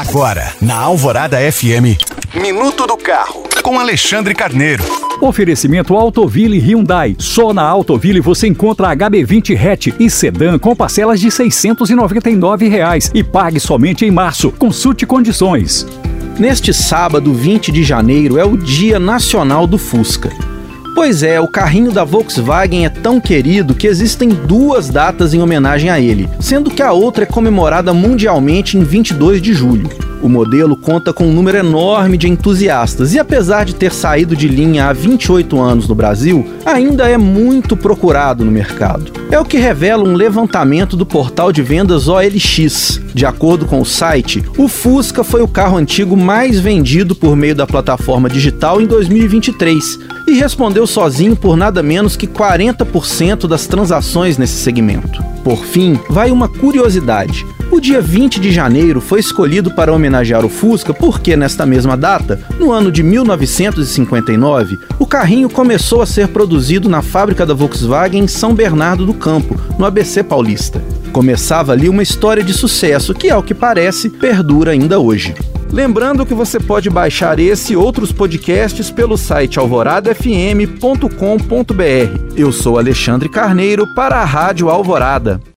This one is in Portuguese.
Agora, na Alvorada FM, Minuto do Carro, com Alexandre Carneiro. Oferecimento Autoville Hyundai. Só na Autoville você encontra HB20 hatch e sedã com parcelas de 699 reais e pague somente em março. Consulte condições. Neste sábado, 20 de janeiro, é o Dia Nacional do Fusca. Pois é, o carrinho da Volkswagen é tão querido que existem duas datas em homenagem a ele, sendo que a outra é comemorada mundialmente em 22 de julho. O modelo conta com um número enorme de entusiastas e, apesar de ter saído de linha há 28 anos no Brasil, ainda é muito procurado no mercado. É o que revela um levantamento do portal de vendas OLX. De acordo com o site, o Fusca foi o carro antigo mais vendido por meio da plataforma digital em 2023 e respondeu sozinho por nada menos que 40% das transações nesse segmento. Por fim, vai uma curiosidade. O dia 20 de janeiro foi escolhido para homenagear o Fusca porque, nesta mesma data, no ano de 1959, o carrinho começou a ser produzido na fábrica da Volkswagen em São Bernardo do Campo, no ABC Paulista. Começava ali uma história de sucesso que, ao que parece, perdura ainda hoje. Lembrando que você pode baixar esse e outros podcasts pelo site alvoradafm.com.br. Eu sou Alexandre Carneiro para a Rádio Alvorada.